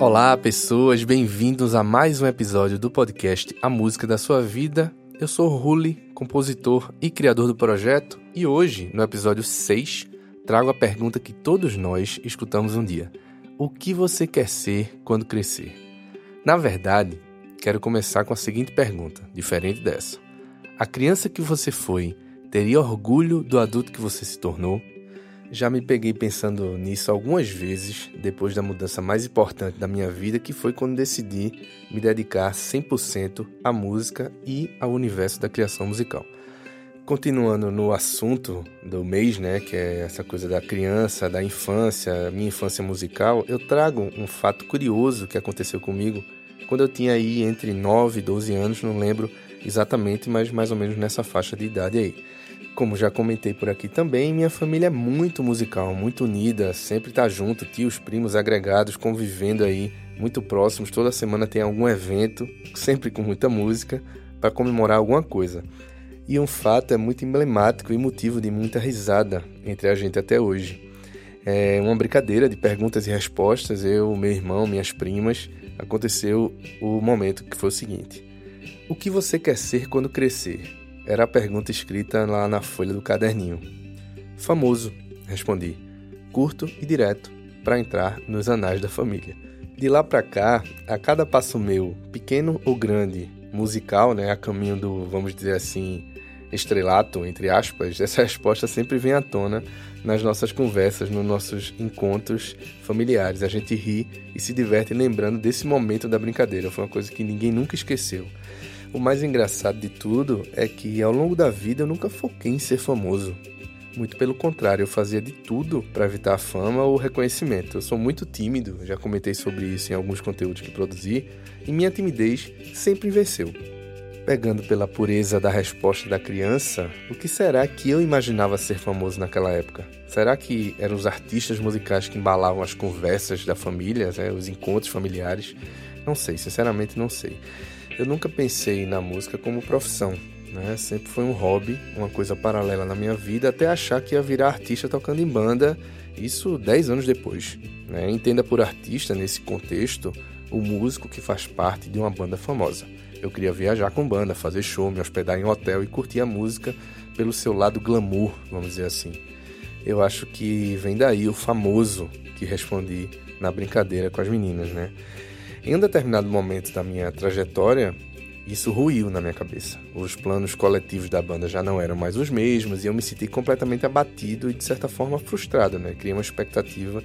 Olá, pessoas, bem-vindos a mais um episódio do podcast A Música da Sua Vida. Eu sou Ruli, compositor e criador do projeto, e hoje, no episódio 6, trago a pergunta que todos nós escutamos um dia: O que você quer ser quando crescer? Na verdade, quero começar com a seguinte pergunta, diferente dessa: A criança que você foi teria orgulho do adulto que você se tornou? Já me peguei pensando nisso algumas vezes depois da mudança mais importante da minha vida, que foi quando decidi me dedicar 100% à música e ao universo da criação musical. Continuando no assunto do mês, né, que é essa coisa da criança, da infância, minha infância musical, eu trago um fato curioso que aconteceu comigo quando eu tinha aí entre 9 e 12 anos, não lembro exatamente, mas mais ou menos nessa faixa de idade aí. Como já comentei por aqui também, minha família é muito musical, muito unida, sempre tá junto, tios, primos, agregados, convivendo aí, muito próximos. Toda semana tem algum evento, sempre com muita música, para comemorar alguma coisa. E um fato é muito emblemático e motivo de muita risada entre a gente até hoje. É uma brincadeira de perguntas e respostas, eu, meu irmão, minhas primas. Aconteceu o momento que foi o seguinte: O que você quer ser quando crescer? Era a pergunta escrita lá na folha do caderninho. Famoso, respondi, curto e direto, para entrar nos anais da família. De lá para cá, a cada passo meu, pequeno ou grande, musical, né, a caminho do, vamos dizer assim, estrelato, entre aspas, essa resposta sempre vem à tona nas nossas conversas, nos nossos encontros familiares. A gente ri e se diverte lembrando desse momento da brincadeira. Foi uma coisa que ninguém nunca esqueceu. O mais engraçado de tudo é que ao longo da vida eu nunca foquei em ser famoso. Muito pelo contrário, eu fazia de tudo para evitar a fama ou o reconhecimento. Eu sou muito tímido, já comentei sobre isso em alguns conteúdos que produzi, e minha timidez sempre venceu. Pegando pela pureza da resposta da criança, o que será que eu imaginava ser famoso naquela época? Será que eram os artistas musicais que embalavam as conversas da família, né, os encontros familiares? Não sei, sinceramente não sei. Eu nunca pensei na música como profissão, né? Sempre foi um hobby, uma coisa paralela na minha vida, até achar que ia virar artista tocando em banda, isso 10 anos depois. Né? Entenda por artista, nesse contexto, o músico que faz parte de uma banda famosa. Eu queria viajar com banda, fazer show, me hospedar em hotel e curtir a música pelo seu lado glamour, vamos dizer assim. Eu acho que vem daí o famoso que respondi na brincadeira com as meninas, né? Em um determinado momento da minha trajetória, isso ruiu na minha cabeça. Os planos coletivos da banda já não eram mais os mesmos e eu me senti completamente abatido e de certa forma frustrado, né? Criei uma expectativa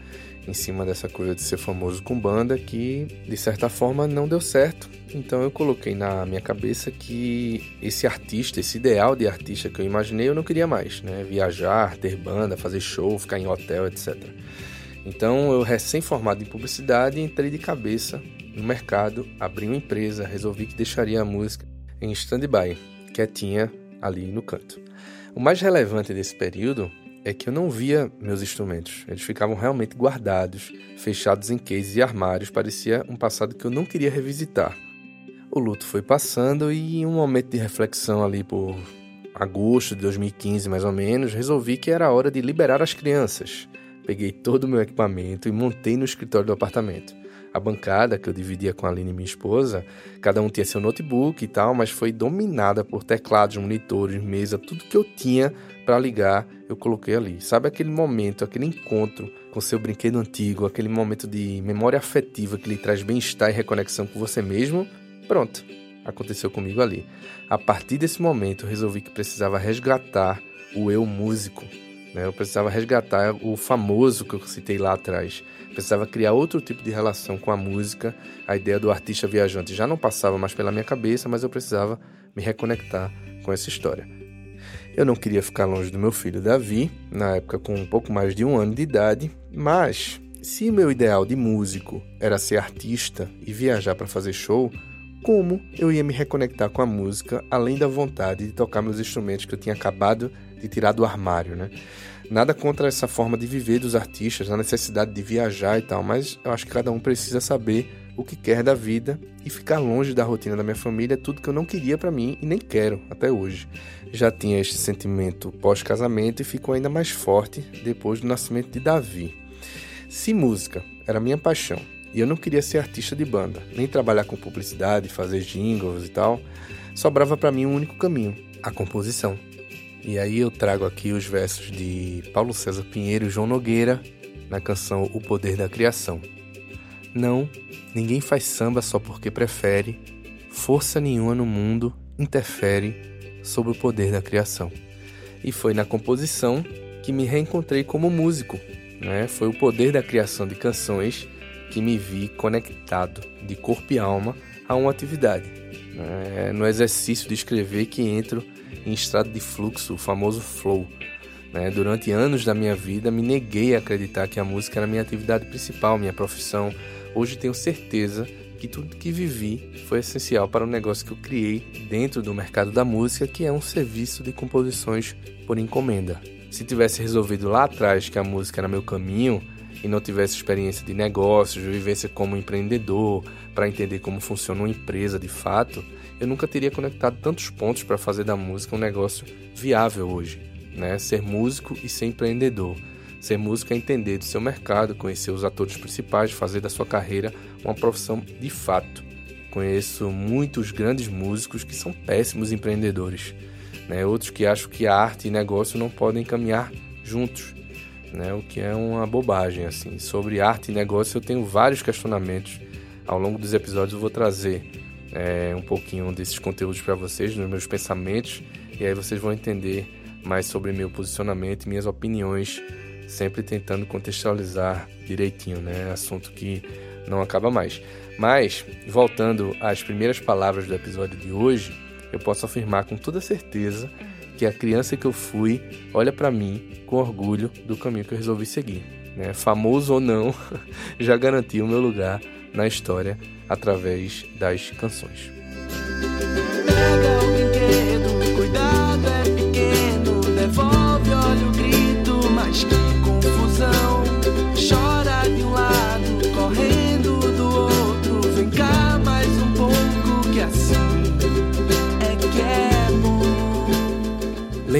em cima dessa coisa de ser famoso com banda que de certa forma não deu certo. Então eu coloquei na minha cabeça que esse artista, esse ideal de artista que eu imaginei, eu não queria mais, né? Viajar, ter banda, fazer show, ficar em hotel, etc. Então eu recém-formado em publicidade entrei de cabeça no mercado, abri uma empresa, resolvi que deixaria a música em stand-by, quietinha ali no canto. O mais relevante desse período é que eu não via meus instrumentos. Eles ficavam realmente guardados, fechados em cases e armários, parecia um passado que eu não queria revisitar. O luto foi passando e em um momento de reflexão ali por agosto de 2015 mais ou menos, resolvi que era hora de liberar as crianças. Peguei todo o meu equipamento e montei no escritório do apartamento a bancada que eu dividia com a Aline, minha esposa, cada um tinha seu notebook e tal, mas foi dominada por teclados, monitores, mesa, tudo que eu tinha para ligar, eu coloquei ali. Sabe aquele momento, aquele encontro com seu brinquedo antigo, aquele momento de memória afetiva que lhe traz bem-estar e reconexão com você mesmo? Pronto, aconteceu comigo ali. A partir desse momento, eu resolvi que precisava resgatar o eu músico. Né? Eu precisava resgatar o famoso que eu citei lá atrás precisava criar outro tipo de relação com a música. A ideia do artista viajante já não passava mais pela minha cabeça, mas eu precisava me reconectar com essa história. Eu não queria ficar longe do meu filho Davi, na época com um pouco mais de um ano de idade, mas se meu ideal de músico era ser artista e viajar para fazer show, como eu ia me reconectar com a música além da vontade de tocar meus instrumentos que eu tinha acabado de tirar do armário, né? Nada contra essa forma de viver dos artistas, a necessidade de viajar e tal, mas eu acho que cada um precisa saber o que quer da vida e ficar longe da rotina da minha família é tudo que eu não queria para mim e nem quero até hoje. Já tinha este sentimento pós-casamento e ficou ainda mais forte depois do nascimento de Davi. Se música era minha paixão E eu não queria ser artista de banda, nem trabalhar com publicidade, fazer jingles e tal. Sobrava para mim um único caminho, a composição. E aí eu trago aqui os versos de Paulo César Pinheiro e João Nogueira na canção O Poder da Criação. Não, ninguém faz samba só porque prefere, força nenhuma no mundo interfere sobre o poder da criação. E foi na composição que me reencontrei como músico. Né? Foi o poder da criação de canções que me vi conectado de corpo e alma a uma atividade. É no exercício de escrever que entro em estado de fluxo, o famoso flow. Né? Durante anos da minha vida, me neguei a acreditar que a música era minha atividade principal, minha profissão. Hoje tenho certeza que tudo que vivi foi essencial para o negócio que eu criei dentro do mercado da música, que é um serviço de composições por encomenda. Se tivesse resolvido lá atrás que a música era meu caminho e não tivesse experiência de negócios, vivência como empreendedor, para entender como funciona uma empresa de fato, eu nunca teria conectado tantos pontos para fazer da música um negócio viável hoje. Né? Ser músico e ser empreendedor. Ser músico é entender do seu mercado, conhecer os atores principais, fazer da sua carreira uma profissão de fato. Conheço muitos grandes músicos que são péssimos empreendedores, né? outros que acham que arte e negócio não podem caminhar juntos, né? o que é uma bobagem. assim. Sobre arte e negócio eu tenho vários questionamentos. Ao longo dos episódios eu vou trazer é, um pouquinho desses conteúdos para vocês, nos meus pensamentos, e aí vocês vão entender mais sobre meu posicionamento e minhas opiniões sempre tentando contextualizar direitinho, né? Assunto que não acaba mais. Mas, voltando às primeiras palavras do episódio de hoje, eu posso afirmar com toda certeza que a criança que eu fui olha para mim com orgulho do caminho que eu resolvi seguir. Né? Famoso ou não, já garanti o meu lugar na história através das canções.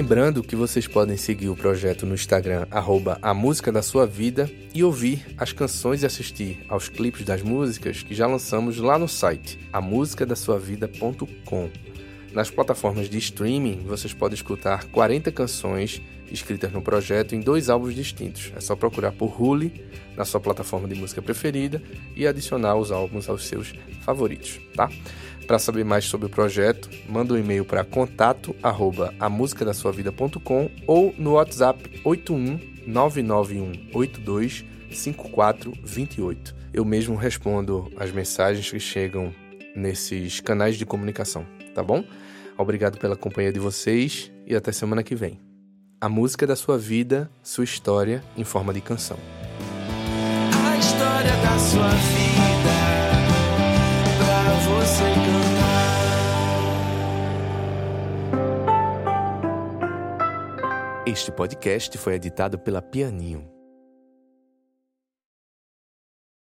Lembrando que vocês podem seguir o projeto no Instagram, arroba a música da sua vida, e ouvir as canções e assistir aos clipes das músicas que já lançamos lá no site, amusicadasuavida.com. Nas plataformas de streaming, vocês podem escutar 40 canções escritas no projeto em dois álbuns distintos. É só procurar por Huli na sua plataforma de música preferida e adicionar os álbuns aos seus favoritos, tá? Para saber mais sobre o projeto, manda um e-mail para contato@amusicadasuavida.com ou no WhatsApp 81 99182 5428. Eu mesmo respondo as mensagens que chegam nesses canais de comunicação, tá bom? Obrigado pela companhia de vocês e até semana que vem. A música da sua vida, sua história em forma de canção. A história da sua vida pra você cantar. Este podcast foi editado pela Pianinho